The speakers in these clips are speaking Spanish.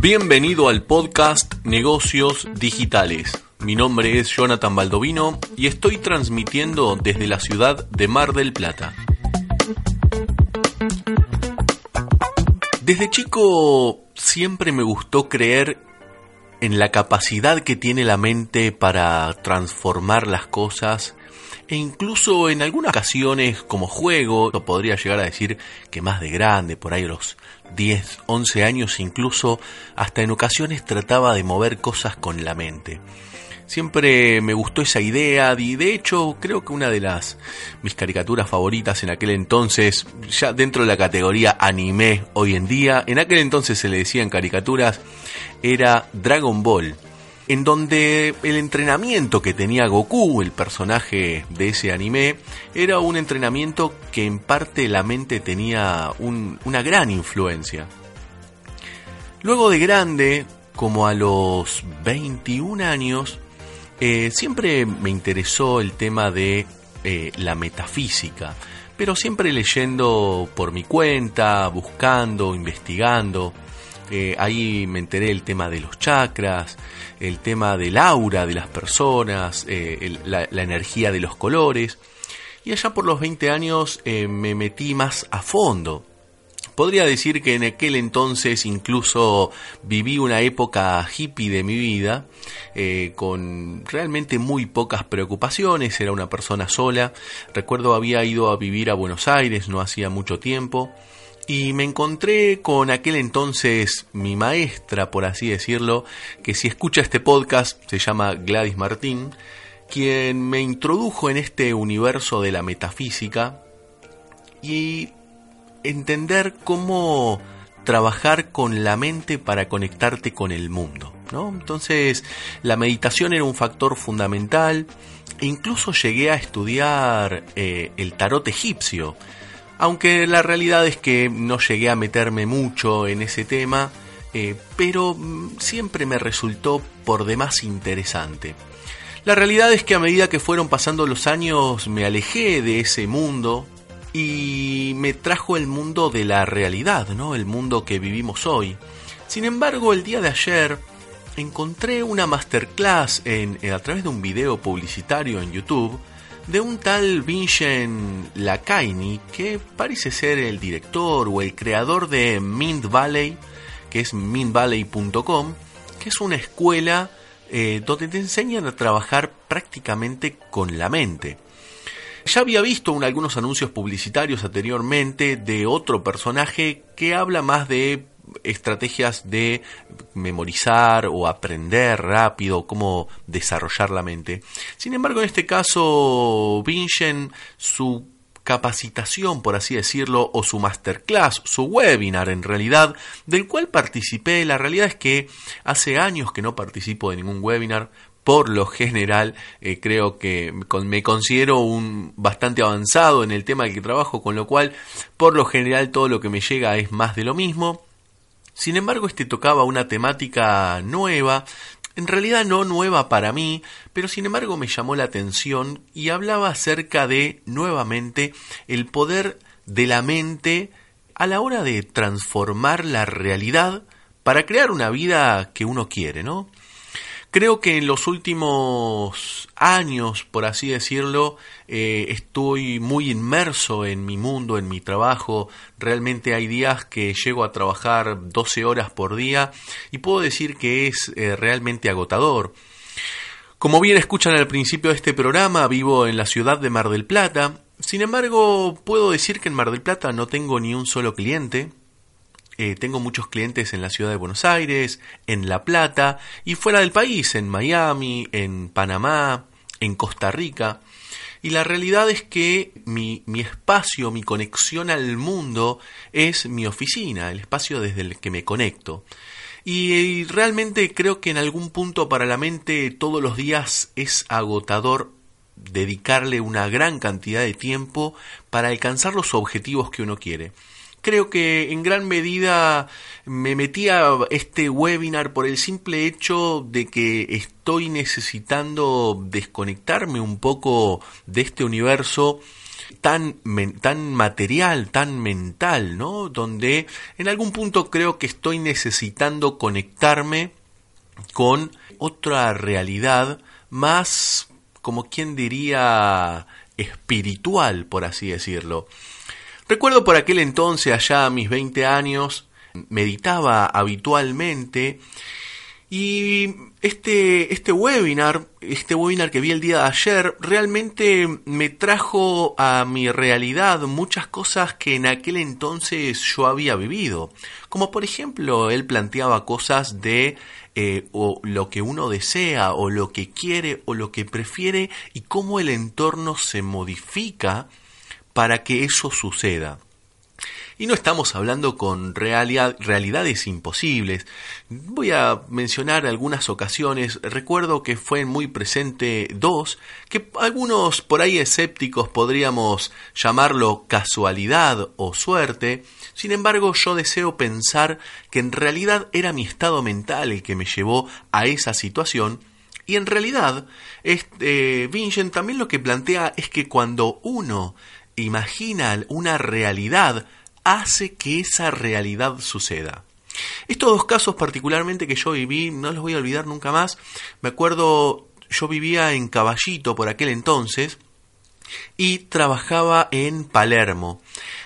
Bienvenido al podcast Negocios Digitales. Mi nombre es Jonathan Baldovino y estoy transmitiendo desde la ciudad de Mar del Plata. Desde chico siempre me gustó creer en la capacidad que tiene la mente para transformar las cosas e incluso en algunas ocasiones como juego, podría llegar a decir que más de grande, por ahí a los 10, 11 años incluso, hasta en ocasiones trataba de mover cosas con la mente. Siempre me gustó esa idea y de hecho creo que una de las mis caricaturas favoritas en aquel entonces, ya dentro de la categoría anime hoy en día, en aquel entonces se le decían caricaturas, era Dragon Ball en donde el entrenamiento que tenía Goku, el personaje de ese anime, era un entrenamiento que en parte la mente tenía una gran influencia. Luego de grande, como a los 21 años, eh, siempre me interesó el tema de eh, la metafísica, pero siempre leyendo por mi cuenta, buscando, investigando. Eh, ahí me enteré del tema de los chakras, el tema del aura de las personas, eh, la, energía de los colores. Y allá por los 20 años eh, me metí más a fondo. Podría decir que en aquel entonces incluso viví una época hippie de mi vida, con realmente muy pocas preocupaciones, era una persona sola. Recuerdo había ido a vivir a Buenos Aires no hacía mucho tiempo y me encontré con aquel entonces mi maestra, por así decirlo, que si escucha este podcast se llama Gladys Martín, quien me introdujo en este universo de la metafísica y entender cómo trabajar con la mente para conectarte con el mundo. ¿no? Entonces la meditación era un factor fundamental, incluso llegué a estudiar eh, el tarot egipcio, aunque la realidad es que no llegué a meterme mucho en ese tema, eh, pero mm, siempre me resultó por demás interesante. La realidad es que a medida que fueron pasando los años me alejé de ese mundo y me trajo el mundo de la realidad, ¿no? El mundo que vivimos hoy. Sin embargo, el día de ayer encontré una masterclass en, a través de un video publicitario en YouTube de un tal Vincent Lacaini, que parece ser el director o el creador de Mint Valley, que es mintvalley.com, que es una escuela eh, donde te enseñan a trabajar prácticamente con la mente. Ya había visto algunos anuncios publicitarios anteriormente de otro personaje que habla más de estrategias de memorizar o aprender rápido, cómo desarrollar la mente. Sin embargo, en este caso, Vincent, su capacitación, por así decirlo, o su masterclass, su webinar en realidad, del cual participé. La realidad es que hace años que no participo de ningún webinar. Por lo general, eh, creo que me considero un bastante avanzado en el tema del que trabajo, con lo cual, por lo general, todo lo que me llega es más de lo mismo. Sin embargo, este tocaba una temática nueva, en realidad no nueva para mí, pero sin embargo me llamó la atención y hablaba acerca de, nuevamente, el poder de la mente a la hora de transformar la realidad para crear una vida que uno quiere, ¿no? Creo que en los últimos años, por así decirlo, eh, estoy muy inmerso en mi mundo, en mi trabajo. Realmente hay días que llego a trabajar 12 horas por día y puedo decir que es eh, realmente agotador. Como bien escuchan al principio de este programa, vivo en la ciudad de Mar del Plata. Sin embargo, puedo decir que en Mar del Plata no tengo ni un solo cliente. Eh, tengo muchos clientes en la ciudad de Buenos Aires, en La Plata y fuera del país, en Miami, en Panamá, en Costa Rica. Y la realidad es que mi, mi, espacio, mi conexión al mundo es mi oficina, el espacio desde el que me conecto. Y, realmente creo que en algún punto para la mente todos los días es agotador dedicarle una gran cantidad de tiempo para alcanzar los objetivos que uno quiere. Creo que en gran medida me metí a este webinar por el simple hecho de que estoy necesitando desconectarme un poco de este universo tan, tan material, tan mental, ¿no? Donde en algún punto creo que estoy necesitando conectarme con otra realidad más, como quien diría, espiritual, por así decirlo. Recuerdo por aquel entonces, allá a mis 20 años, meditaba habitualmente y este, este webinar, este webinar que vi el día de ayer, realmente me trajo a mi realidad muchas cosas que en aquel entonces yo había vivido. Como por ejemplo, él planteaba cosas de eh, o lo que uno desea, o lo que quiere, o lo que prefiere, y cómo el entorno se modifica para que eso suceda. Y no estamos hablando con realidades imposibles. Voy a mencionar algunas ocasiones. Recuerdo que fue muy presente dos, que algunos por ahí escépticos podríamos llamarlo casualidad o suerte. Sin embargo, yo deseo pensar que en realidad era mi estado mental el que me llevó a esa situación y en realidad, este, Vincent también lo que plantea es que cuando uno imagina una realidad, hace que esa realidad suceda. Estos dos casos particularmente que yo viví, no los voy a olvidar nunca más. Me acuerdo, yo vivía en Caballito por aquel entonces y trabajaba en Palermo.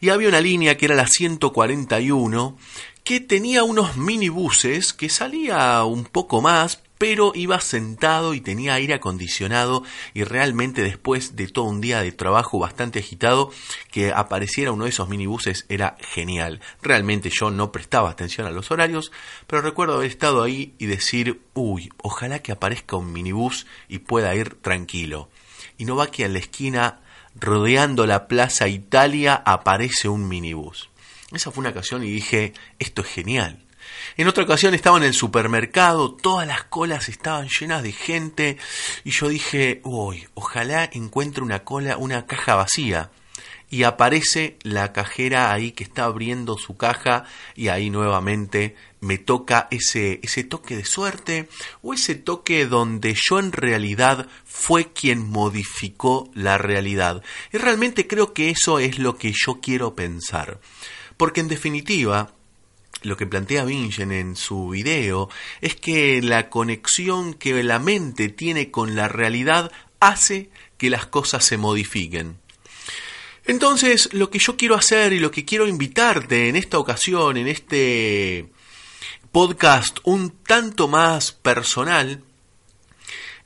Y había una línea que era la 141 que tenía unos minibuses que salía un poco más, pero iba sentado y tenía aire acondicionado y realmente después de todo un día de trabajo bastante agitado, que apareciera uno de esos minibuses era genial. Realmente yo no prestaba atención a los horarios, pero recuerdo haber estado ahí y decir, uy, ojalá que aparezca un minibús y pueda ir tranquilo. Y no va que en la esquina, rodeando la Plaza Italia, aparece un minibús. Esa fue una ocasión y dije, esto es genial. En otra ocasión estaba en el supermercado, todas las colas estaban llenas de gente y yo dije, uy, ojalá encuentre una cola, una caja vacía. Y aparece la cajera ahí que está abriendo su caja y ahí nuevamente me toca ese, ese toque de suerte o ese toque donde yo en realidad fue quien modificó la realidad. Y realmente creo que eso es lo que yo quiero pensar. Porque en definitiva, lo que plantea Vincent en su video es que la conexión que la mente tiene con la realidad hace que las cosas se modifiquen. Entonces, lo que yo quiero hacer y lo que quiero invitarte en esta ocasión, en este podcast un tanto más personal,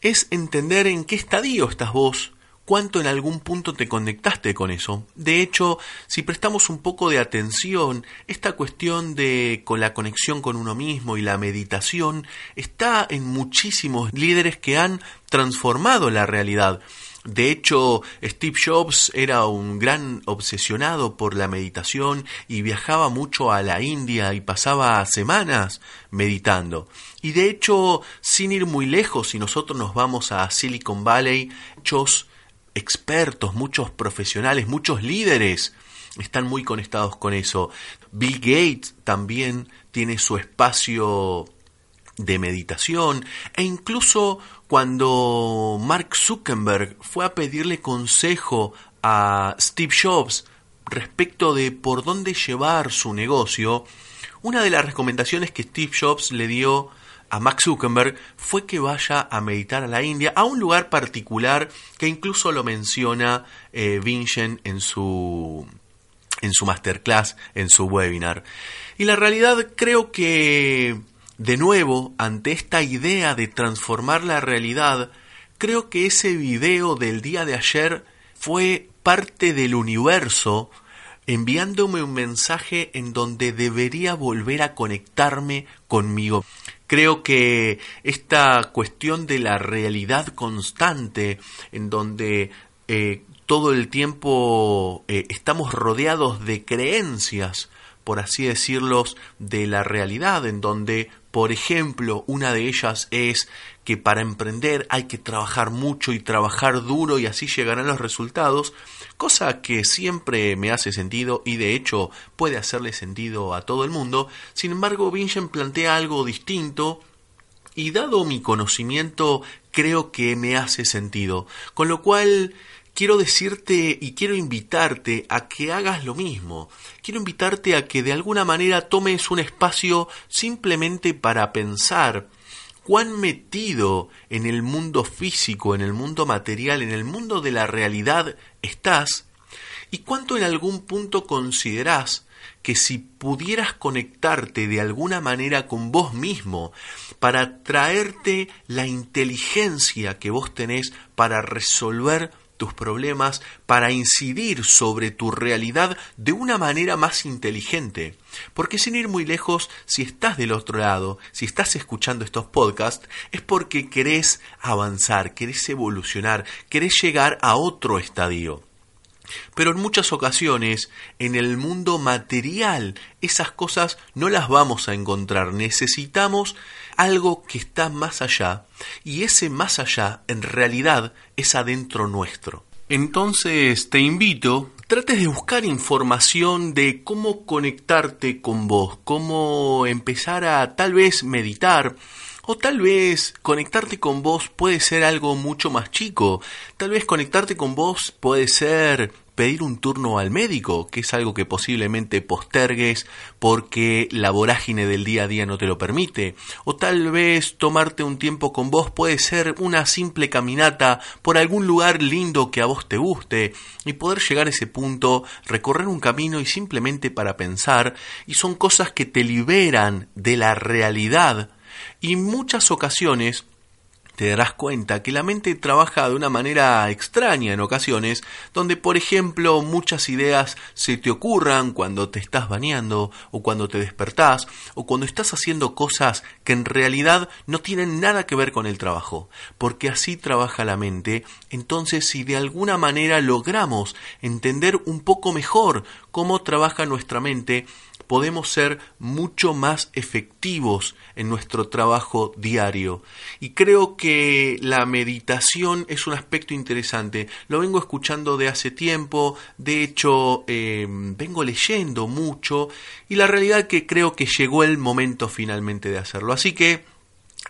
es entender en qué estadio estás vos cuánto en algún punto te conectaste con eso. De hecho, si prestamos un poco de atención, esta cuestión de con la conexión con uno mismo y la meditación está en muchísimos líderes que han transformado la realidad. De hecho, Steve Jobs era un gran obsesionado por la meditación y viajaba mucho a la India y pasaba semanas meditando. Y de hecho, sin ir muy lejos, si nosotros nos vamos a Silicon Valley, muchos expertos, muchos profesionales, muchos líderes están muy conectados con eso. Bill Gates también tiene su espacio de meditación e incluso cuando Mark Zuckerberg fue a pedirle consejo a Steve Jobs respecto de por dónde llevar su negocio, una de las recomendaciones que Steve Jobs le dio a Max Zuckerberg fue que vaya a meditar a la India, a un lugar particular que incluso lo menciona eh, Vincent en su, en su masterclass, en su webinar. Y la realidad creo que, de nuevo, ante esta idea de transformar la realidad, creo que ese video del día de ayer fue parte del universo enviándome un mensaje en donde debería volver a conectarme conmigo. Creo que esta cuestión de la realidad constante, en donde eh, todo el tiempo eh, estamos rodeados de creencias, por así decirlos, de la realidad, en donde, por ejemplo, una de ellas es que para emprender hay que trabajar mucho y trabajar duro y así llegarán los resultados, cosa que siempre me hace sentido y de hecho puede hacerle sentido a todo el mundo. Sin embargo, Vincent plantea algo distinto y dado mi conocimiento creo que me hace sentido, con lo cual quiero decirte y quiero invitarte a que hagas lo mismo. Quiero invitarte a que de alguna manera tomes un espacio simplemente para pensar cuán metido en el mundo físico, en el mundo material, en el mundo de la realidad estás y cuánto en algún punto consideras que si pudieras conectarte de alguna manera con vos mismo para traerte la inteligencia que vos tenés para resolver tus problemas, para incidir sobre tu realidad de una manera más inteligente. Porque sin ir muy lejos, si estás del otro lado, si estás escuchando estos podcasts, es porque querés avanzar, querés evolucionar, querés llegar a otro estadio. Pero en muchas ocasiones, en el mundo material, esas cosas no las vamos a encontrar. Necesitamos algo que está más allá, y ese más allá, en realidad, es adentro nuestro. Entonces te invito, trates de buscar información de cómo conectarte con vos, cómo empezar a tal vez meditar, o tal vez conectarte con vos puede ser algo mucho más chico. Tal vez conectarte con vos puede ser pedir un turno al médico, que es algo que posiblemente postergues porque la vorágine del día a día no te lo permite, o tal vez tomarte un tiempo con vos puede ser una simple caminata por algún lugar lindo que a vos te guste y poder llegar a ese punto, recorrer un camino y simplemente para pensar, y son cosas que te liberan de la realidad. Y muchas ocasiones te darás cuenta que la mente trabaja de una manera extraña en ocasiones, donde por ejemplo muchas ideas se te ocurran cuando te estás bañando, o cuando te despertás, o cuando estás haciendo cosas que en realidad no tienen nada que ver con el trabajo, porque así trabaja la mente, entonces si de alguna manera logramos entender un poco mejor cómo trabaja nuestra mente, podemos ser mucho más efectivos en nuestro trabajo diario. Y creo que la meditación es un aspecto interesante. Lo vengo escuchando de hace tiempo, de hecho eh, vengo leyendo mucho y la realidad es que creo que llegó el momento finalmente de hacerlo. Así que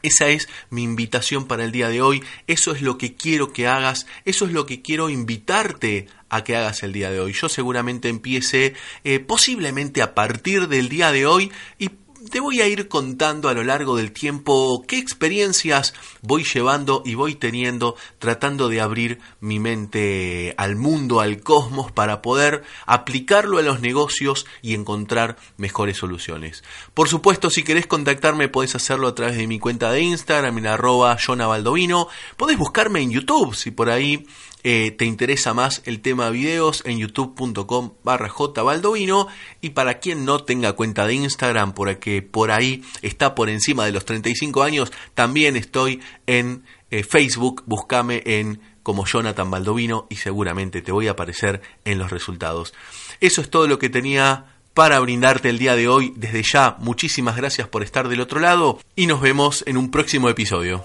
esa es mi invitación para el día de hoy, eso es lo que quiero que hagas, eso es lo que quiero invitarte a que hagas el día de hoy. Yo seguramente empiece eh, posiblemente a partir del día de hoy te voy a ir contando a lo largo del tiempo qué experiencias voy llevando y voy teniendo tratando de abrir mi mente al mundo, al cosmos, para poder aplicarlo a los negocios y encontrar mejores soluciones. Por supuesto, si querés contactarme, podés hacerlo a través de mi cuenta de Instagram, en arroba Baldovino. Podés buscarme en YouTube, si por ahí eh, te interesa más el tema videos en youtube.com barra jbaldovino. Y para quien no tenga cuenta de Instagram porque por ahí está por encima de los 35 años también estoy en eh, Facebook. Búscame en como Jonathan Baldovino y seguramente te voy a aparecer en los resultados. Eso es todo lo que tenía para brindarte el día de hoy. Desde ya muchísimas gracias por estar del otro lado y nos vemos en un próximo episodio